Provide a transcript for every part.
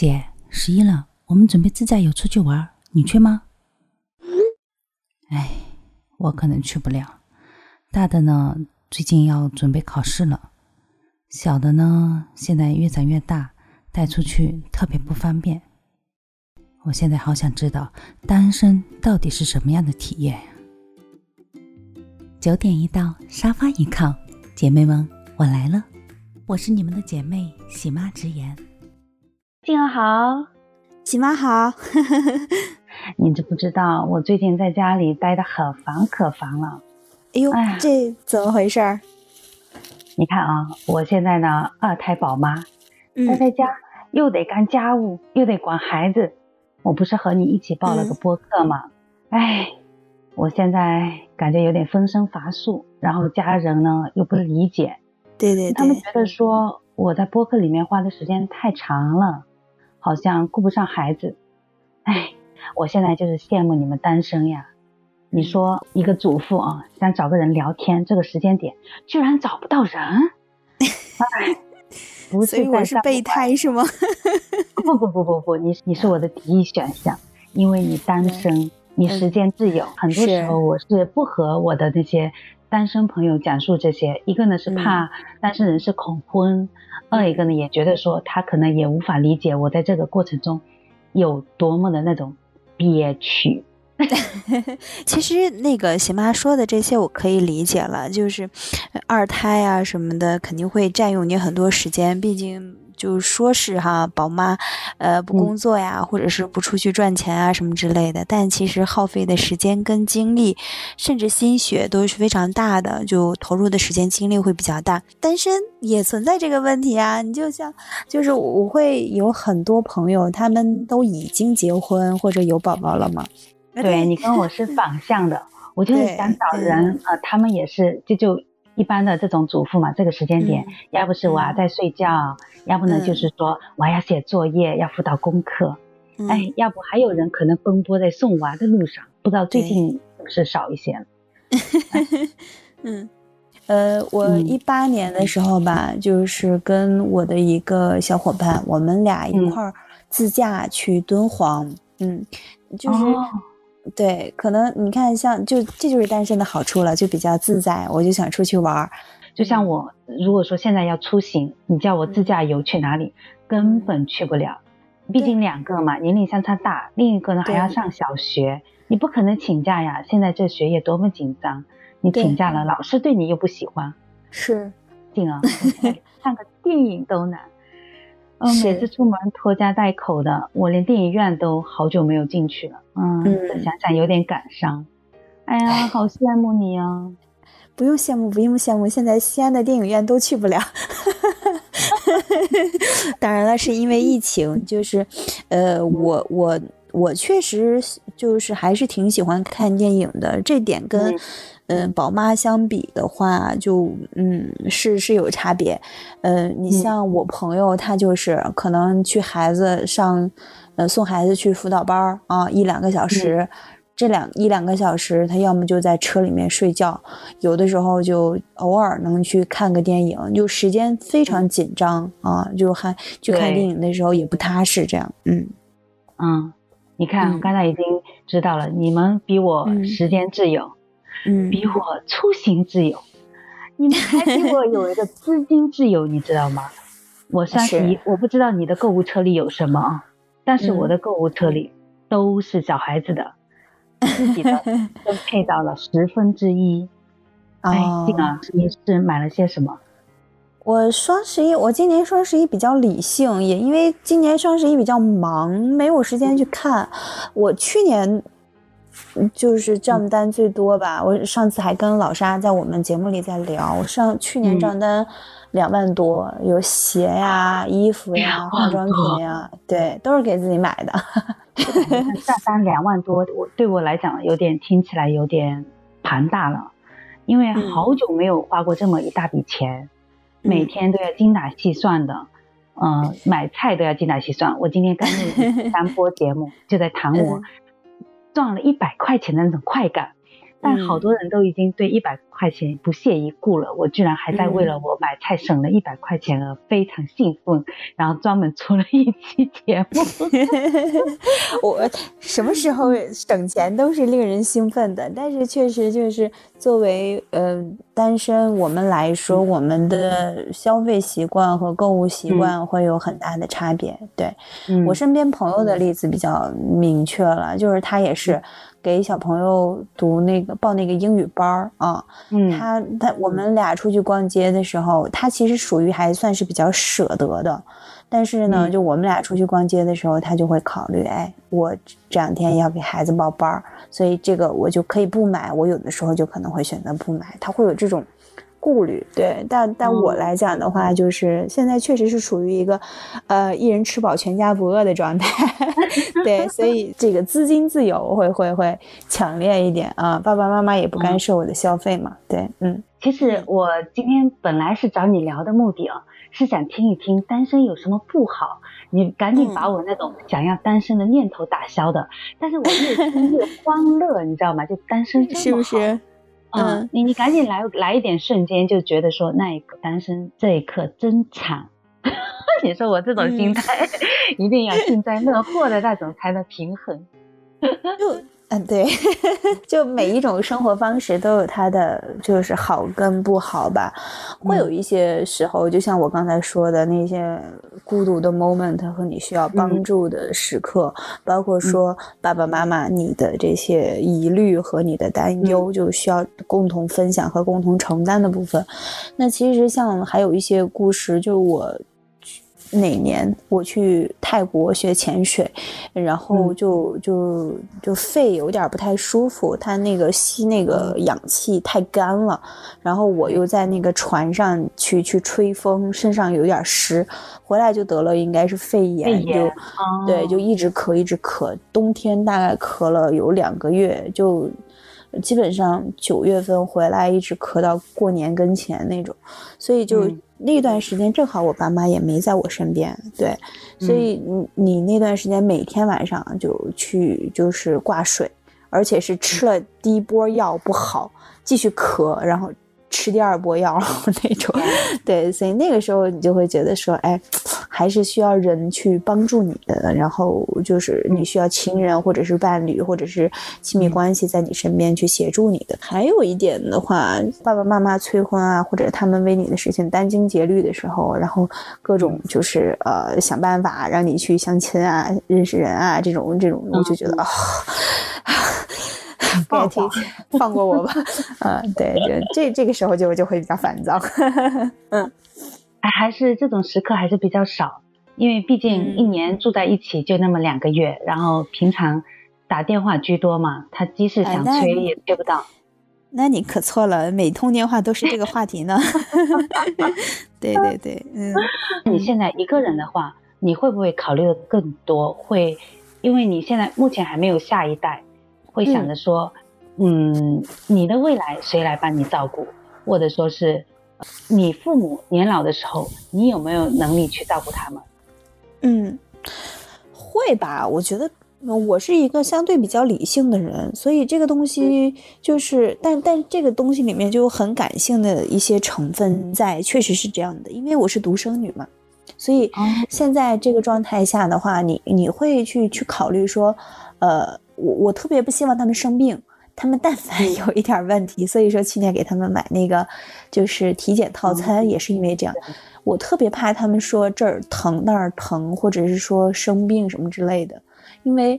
姐，十一了，我们准备自驾游出去玩，你去吗？哎，我可能去不了。大的呢，最近要准备考试了；小的呢，现在越长越大，带出去特别不方便。我现在好想知道单身到底是什么样的体验呀！九点一到，沙发一靠，姐妹们，我来了，我是你们的姐妹喜妈直言。静儿好，喜妈好，你知不知道我最近在家里待的可烦可烦了？哎呦，这怎么回事儿？你看啊，我现在呢二胎宝妈，待在家又得干家务，又得管孩子。我不是和你一起报了个播客吗？哎，我现在感觉有点分身乏术，然后家人呢又不理解，对对对，他们觉得说我在播客里面花的时间太长了，好像顾不上孩子。哎，我现在就是羡慕你们单身呀！你说一个主妇啊，想找个人聊天，这个时间点居然找不到人。哎不是我是备胎是吗？不不不不不，你你是我的第一选项，因为你单身，你时间自由。很多时候我是不和我的那些单身朋友讲述这些，一个呢是怕单身人士恐婚，二一个呢也觉得说他可能也无法理解我在这个过程中有多么的那种憋屈。其实那个喜妈说的这些我可以理解了，就是二胎啊什么的肯定会占用你很多时间，毕竟就说是哈宝妈，呃不工作呀，或者是不出去赚钱啊什么之类的，但其实耗费的时间跟精力，甚至心血都是非常大的，就投入的时间精力会比较大。单身也存在这个问题啊，你就像就是我会有很多朋友，他们都已经结婚或者有宝宝了嘛。对你跟我是反向的，我就是想找人，呃，他们也是，这就一般的这种主妇嘛，这个时间点，要不是我还在睡觉，要不呢就是说我还要写作业，要辅导功课，哎，要不还有人可能奔波在送娃的路上，不知道最近是不是少一些了。嗯，呃，我一八年的时候吧，就是跟我的一个小伙伴，我们俩一块儿自驾去敦煌，嗯，就是。对，可能你看，像就这就是单身的好处了，就比较自在。我就想出去玩儿，就像我如果说现在要出行，你叫我自驾游去哪里，根本去不了。毕竟两个嘛，年龄相差大，另一个呢还要上小学，你不可能请假呀。现在这学业多么紧张，你请假了，老师对你又不喜欢，是，静啊，看个电影都难。嗯，每次出门拖家带口的，我连电影院都好久没有进去了。嗯，想想有点感伤。哎呀，好羡慕你啊！不用羡慕，不用羡慕。现在西安的电影院都去不了。当然了，是因为疫情。就是，呃，我我我确实就是还是挺喜欢看电影的。这点跟。嗯，宝妈相比的话，就嗯是是有差别。嗯，你像我朋友，他就是可能去孩子上，呃送孩子去辅导班儿啊，一两个小时，这两一两个小时，他要么就在车里面睡觉，有的时候就偶尔能去看个电影，就时间非常紧张啊，就还去看电影的时候也不踏实，这样，嗯。嗯，你看，刚才已经知道了，你们比我时间自由。嗯，比我出行自由，你们还比我有一个资金自由，你知道吗？我双十一，我不知道你的购物车里有什么啊，但是我的购物车里都是小孩子的，自己的 都配到了十分之一。哎，静啊，你是买了些什么？我双十一，我今年双十一比较理性，也因为今年双十一比较忙，没有时间去看。我去年。就是账单最多吧，我上次还跟老沙在我们节目里在聊，我上去年账单两万多，有鞋呀、衣服呀、化妆品呀，对，都是给自己买的。账单两万多，我对我来讲有点听起来有点庞大了，因为好久没有花过这么一大笔钱，每天都要精打细算的，嗯，买菜都要精打细算。我今天刚录单播 节目，就在谈我。赚了一百块钱的那种快感，但好多人都已经对一百块钱不屑一顾了，我居然还在为了我买菜省了一百块钱而非常兴奋，然后专门出了一期节目。我什么时候省钱都是令人兴奋的，但是确实就是作为呃单身我们来说，我们的消费习惯和购物习惯会有很大的差别。对。我身边朋友的例子比较明确了，就是他也是。给小朋友读那个报那个英语班儿啊，嗯，他。他我们俩出去逛街的时候，他其实属于还算是比较舍得的，但是呢，就我们俩出去逛街的时候，他就会考虑，哎，我这两天要给孩子报班儿，所以这个我就可以不买，我有的时候就可能会选择不买，他会有这种。顾虑对，但但我来讲的话，就是现在确实是处于一个，呃，一人吃饱全家不饿的状态，对，所以这个资金自由会会会强烈一点啊。爸爸妈妈也不干涉我的消费嘛，对，嗯。其实我今天本来是找你聊的目的啊，是想听一听单身有什么不好，你赶紧把我那种想要单身的念头打消的。但是我越听越 欢乐，你知道吗？就单身是不是？嗯，你你赶紧来来一点瞬间，就觉得说那一刻单身这一刻真惨。你说我这种心态，一定要幸灾乐祸的那种才能平衡。就。嗯，对，就每一种生活方式都有它的就是好跟不好吧。会有一些时候，就像我刚才说的那些孤独的 moment 和你需要帮助的时刻，包括说爸爸妈妈你的这些疑虑和你的担忧，就需要共同分享和共同承担的部分。那其实像还有一些故事，就我。哪年我去泰国学潜水，然后就就就肺有点不太舒服，他那个吸那个氧气太干了，然后我又在那个船上去去吹风，身上有点湿，回来就得了应该是肺炎，就对，就一直咳一直咳，冬天大概咳了有两个月，就基本上九月份回来一直咳到过年跟前那种，所以就。那段时间正好我爸妈也没在我身边，对，所以你你那段时间每天晚上就去就是挂水，而且是吃了第一波药不好，继续咳，然后。吃第二波药那种，对，所以那个时候你就会觉得说，哎，还是需要人去帮助你的，然后就是你需要亲人或者是伴侣或者是亲密关系在你身边去协助你的。还有一点的话，爸爸妈妈催婚啊，或者他们为你的事情殚精竭虑的时候，然后各种就是呃想办法让你去相亲啊、认识人啊这种这种，我就觉得啊。别提，放过我吧。嗯，对，就这这个时候就就会比较烦躁。嗯，还还是这种时刻还是比较少，因为毕竟一年住在一起就那么两个月，然后平常打电话居多嘛，他即使想催也催不到。那你可错了，每通电话都是这个话题呢。对对对，嗯。你现在一个人的话，你会不会考虑的更多？会，因为你现在目前还没有下一代。会想着说，嗯，你的未来谁来帮你照顾，或者说是，你父母年老的时候，你有没有能力去照顾他们？嗯，会吧。我觉得我是一个相对比较理性的人，所以这个东西就是，但但这个东西里面就有很感性的一些成分在，确实是这样的。因为我是独生女嘛，所以现在这个状态下的话，你你会去去考虑说，呃。我我特别不希望他们生病，他们但凡有一点问题，所以说去年给他们买那个就是体检套餐，也是因为这样。我特别怕他们说这儿疼那儿疼，或者是说生病什么之类的，因为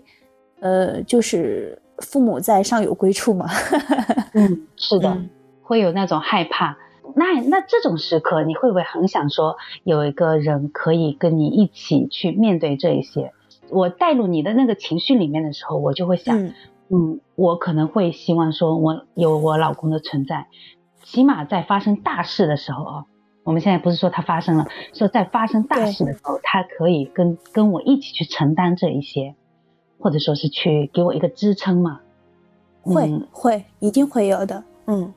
呃，就是父母在上有归处嘛。嗯，是的，会有那种害怕。那那这种时刻，你会不会很想说有一个人可以跟你一起去面对这一些？我带入你的那个情绪里面的时候，我就会想，嗯，我可能会希望说，我有我老公的存在，起码在发生大事的时候啊，我们现在不是说他发生了，说在发生大事的时候，他可以跟跟我一起去承担这一些，或者说是去给我一个支撑嘛，会会一定会有的，嗯，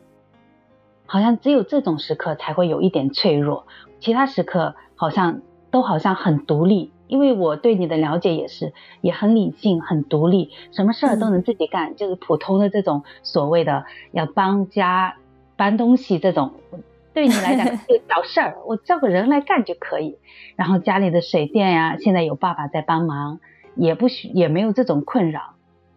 好像只有这种时刻才会有一点脆弱，其他时刻好像都好像很独立。因为我对你的了解也是也很理性、很独立，什么事儿都能自己干，就是普通的这种所谓的要帮家搬东西这种，对你来讲 就小事儿，我叫个人来干就可以。然后家里的水电呀，现在有爸爸在帮忙，也不需也没有这种困扰，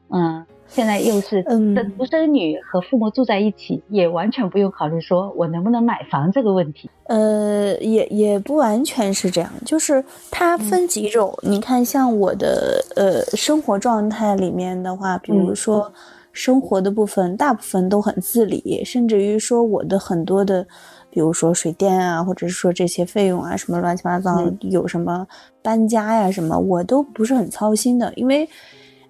嗯。现在又是的独生女和父母住在一起，也完全不用考虑说我能不能买房这个问题。呃，也也不完全是这样，就是它分几种。你看，像我的呃生活状态里面的话，比如说生活的部分，大部分都很自理，甚至于说我的很多的，比如说水电啊，或者是说这些费用啊，什么乱七八糟，有什么搬家呀什么，我都不是很操心的，因为。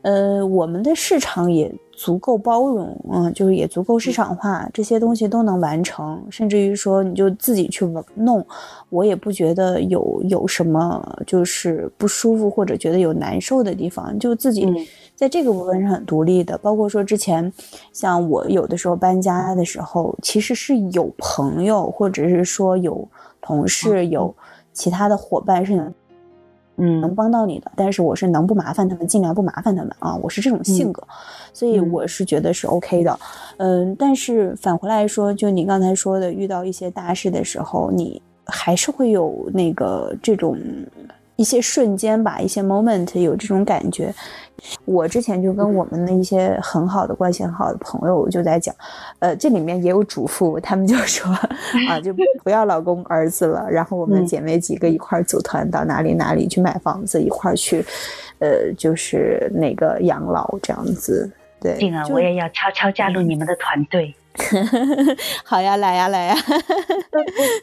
呃，我们的市场也足够包容，嗯，就是也足够市场化，这些东西都能完成，甚至于说你就自己去弄，我也不觉得有有什么就是不舒服或者觉得有难受的地方，就自己在这个部分是很独立的。包括说之前，像我有的时候搬家的时候，其实是有朋友或者是说有同事有其他的伙伴是。嗯，能帮到你的，但是我是能不麻烦他们，尽量不麻烦他们啊，我是这种性格，所以我是觉得是 OK 的。嗯，但是反回来说，就你刚才说的，遇到一些大事的时候，你还是会有那个这种。一些瞬间吧，一些 moment 有这种感觉。我之前就跟我们的一些很好的关系很好的朋友就在讲，呃，这里面也有主妇，他们就说啊，就不要老公儿子了，然后我们姐妹几个一块组团到哪里哪里去买房子，一块去，呃，就是那个养老这样子。对，静儿，我也要悄悄加入你们的团队。好呀，来呀，来呀。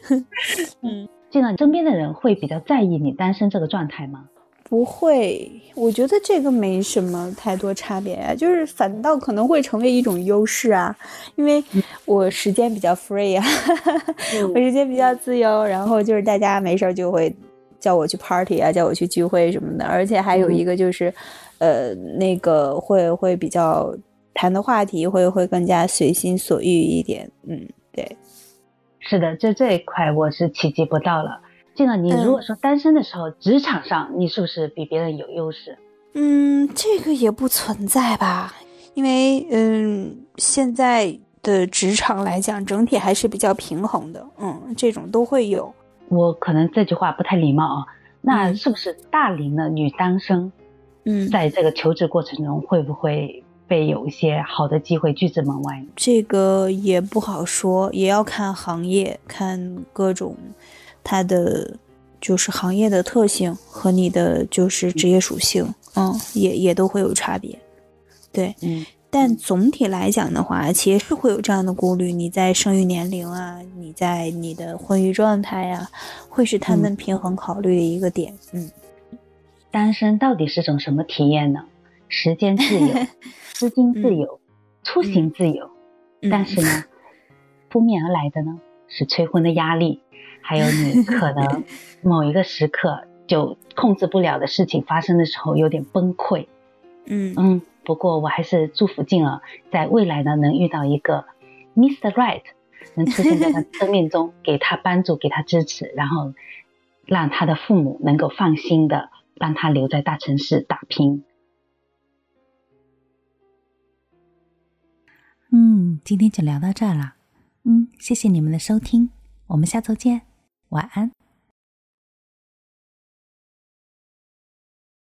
嗯。这样，身边的人会比较在意你单身这个状态吗？不会，我觉得这个没什么太多差别啊，就是反倒可能会成为一种优势啊，因为我时间比较 free 啊，我时间比较自由，然后就是大家没事儿就会叫我去 party 啊，叫我去聚会什么的，而且还有一个就是，呃，那个会会比较谈的话题会会更加随心所欲一点，嗯，对。是的，就这一块我是企及不到了。这个你如果说单身的时候，职场上你是不是比别人有优势？嗯，这个也不存在吧，因为嗯，现在的职场来讲，整体还是比较平衡的。嗯，这种都会有。我可能这句话不太礼貌啊，那是不是大龄的女单身，嗯，在这个求职过程中会不会？被有一些好的机会拒之门外，这个也不好说，也要看行业，看各种它的就是行业的特性和你的就是职业属性，嗯，也也都会有差别。对，嗯，但总体来讲的话，其实是会有这样的顾虑，你在生育年龄啊，你在你的婚育状态呀，会是他们平衡考虑的一个点。嗯，单身到底是种什么体验呢？时间自由。资金自由，出行自由，但是呢，扑面而来的呢是催婚的压力，还有你可能 某一个时刻就控制不了的事情发生的时候有点崩溃。嗯嗯，不过我还是祝福静儿在未来呢能遇到一个 Mr. Right，能出现在他生命中，给他帮助，给他支持，然后让他的父母能够放心的帮他留在大城市打拼。嗯，今天就聊到这儿了。嗯，谢谢你们的收听，我们下周见，晚安。